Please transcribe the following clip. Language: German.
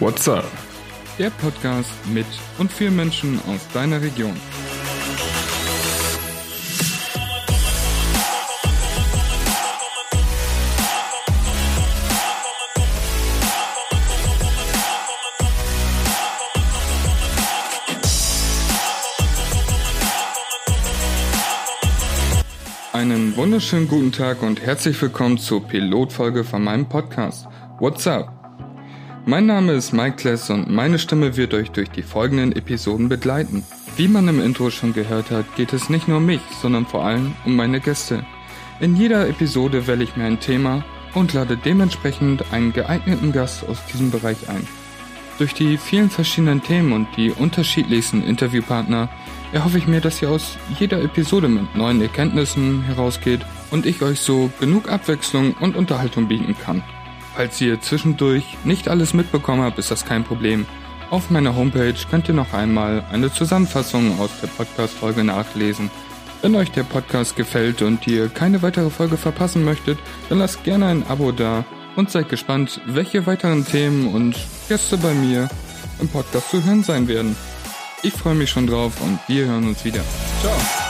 What's up? Der Podcast mit und für Menschen aus deiner Region. Einen wunderschönen guten Tag und herzlich willkommen zur Pilotfolge von meinem Podcast. What's up? Mein Name ist Mike Kless und meine Stimme wird euch durch die folgenden Episoden begleiten. Wie man im Intro schon gehört hat, geht es nicht nur um mich, sondern vor allem um meine Gäste. In jeder Episode wähle ich mir ein Thema und lade dementsprechend einen geeigneten Gast aus diesem Bereich ein. Durch die vielen verschiedenen Themen und die unterschiedlichsten Interviewpartner erhoffe ich mir, dass ihr aus jeder Episode mit neuen Erkenntnissen herausgeht und ich euch so genug Abwechslung und Unterhaltung bieten kann. Falls ihr zwischendurch nicht alles mitbekommen habt, ist das kein Problem. Auf meiner Homepage könnt ihr noch einmal eine Zusammenfassung aus der Podcast-Folge nachlesen. Wenn euch der Podcast gefällt und ihr keine weitere Folge verpassen möchtet, dann lasst gerne ein Abo da und seid gespannt, welche weiteren Themen und Gäste bei mir im Podcast zu hören sein werden. Ich freue mich schon drauf und wir hören uns wieder. Ciao!